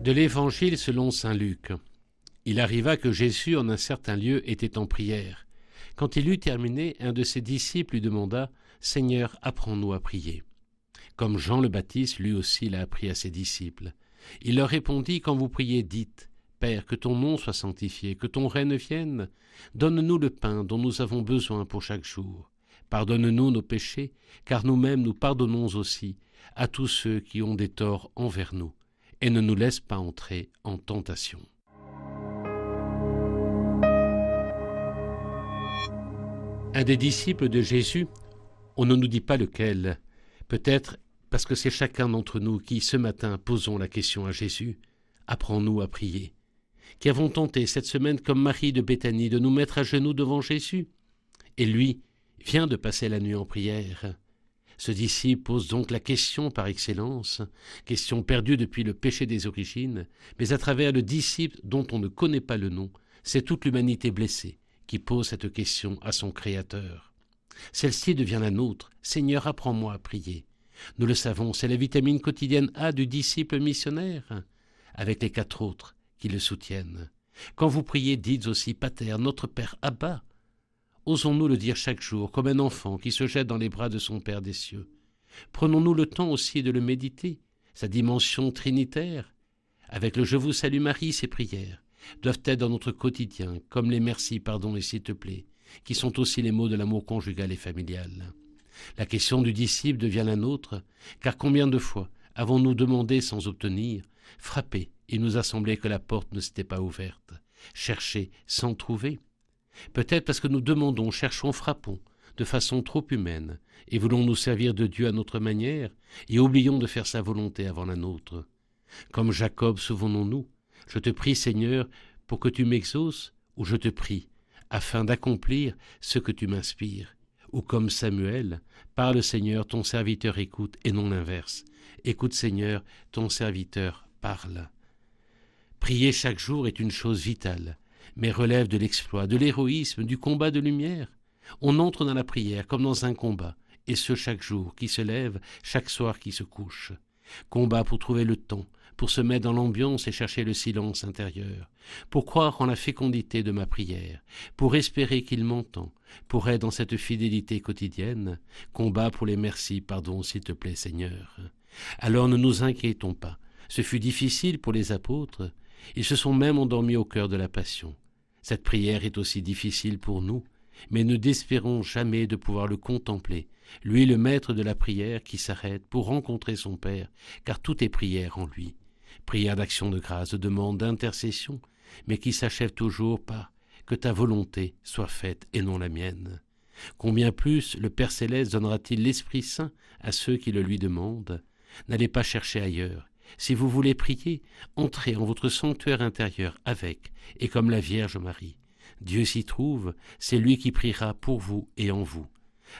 De l'Évangile selon Saint Luc. Il arriva que Jésus en un certain lieu était en prière. Quand il eut terminé, un de ses disciples lui demanda Seigneur, apprends-nous à prier. Comme Jean le Baptiste lui aussi l'a appris à ses disciples. Il leur répondit Quand vous priez, dites Père, que ton nom soit sanctifié, que ton règne vienne. Donne-nous le pain dont nous avons besoin pour chaque jour. Pardonne-nous nos péchés, car nous-mêmes nous pardonnons aussi à tous ceux qui ont des torts envers nous et ne nous laisse pas entrer en tentation. Un des disciples de Jésus, on ne nous dit pas lequel, peut-être parce que c'est chacun d'entre nous qui, ce matin, posons la question à Jésus, apprends-nous à prier, qui avons tenté cette semaine, comme Marie de Béthanie, de nous mettre à genoux devant Jésus? Et lui vient de passer la nuit en prière. Ce disciple pose donc la question par excellence, question perdue depuis le péché des origines, mais à travers le disciple dont on ne connaît pas le nom, c'est toute l'humanité blessée qui pose cette question à son Créateur. Celle-ci devient la nôtre. Seigneur, apprends-moi à prier. Nous le savons, c'est la vitamine quotidienne A du disciple missionnaire, avec les quatre autres qui le soutiennent. Quand vous priez, dites aussi Pater, notre Père Abba, Osons-nous le dire chaque jour, comme un enfant qui se jette dans les bras de son Père des cieux. Prenons-nous le temps aussi de le méditer, sa dimension trinitaire. Avec le Je vous salue Marie, ses prières doivent être dans notre quotidien, comme les merci, pardon et s'il te plaît, qui sont aussi les mots de l'amour conjugal et familial. La question du disciple devient la nôtre, car combien de fois avons-nous demandé sans obtenir, frappé, il nous a semblé que la porte ne s'était pas ouverte, cherché sans trouver Peut-être parce que nous demandons, cherchons, frappons, de façon trop humaine, et voulons nous servir de Dieu à notre manière, et oublions de faire sa volonté avant la nôtre. Comme Jacob, souvenons-nous, je te prie, Seigneur, pour que tu m'exauces, ou je te prie, afin d'accomplir ce que tu m'inspires. Ou comme Samuel, parle Seigneur, ton serviteur écoute, et non l'inverse. Écoute Seigneur, ton serviteur parle. Prier chaque jour est une chose vitale, mais relève de l'exploit, de l'héroïsme, du combat de lumière. On entre dans la prière comme dans un combat, et ce chaque jour qui se lève, chaque soir qui se couche. Combat pour trouver le temps, pour se mettre dans l'ambiance et chercher le silence intérieur, pour croire en la fécondité de ma prière, pour espérer qu'il m'entend, pour être dans cette fidélité quotidienne, combat pour les merci, pardon s'il te plaît Seigneur. Alors ne nous inquiétons pas, ce fut difficile pour les apôtres, ils se sont même endormis au cœur de la passion. Cette prière est aussi difficile pour nous, mais ne désespérons jamais de pouvoir le contempler, lui le maître de la prière qui s'arrête pour rencontrer son Père, car tout est prière en lui. Prière d'action de grâce, de demande, d'intercession, mais qui s'achève toujours par que ta volonté soit faite et non la mienne. Combien plus le Père céleste donnera-t-il l'Esprit Saint à ceux qui le lui demandent? N'allez pas chercher ailleurs, si vous voulez prier, entrez en votre sanctuaire intérieur avec, et comme la Vierge Marie. Dieu s'y trouve, c'est lui qui priera pour vous et en vous.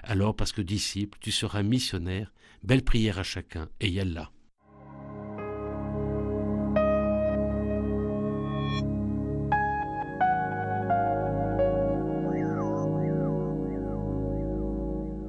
Alors, parce que disciple, tu seras missionnaire, belle prière à chacun, et Yallah.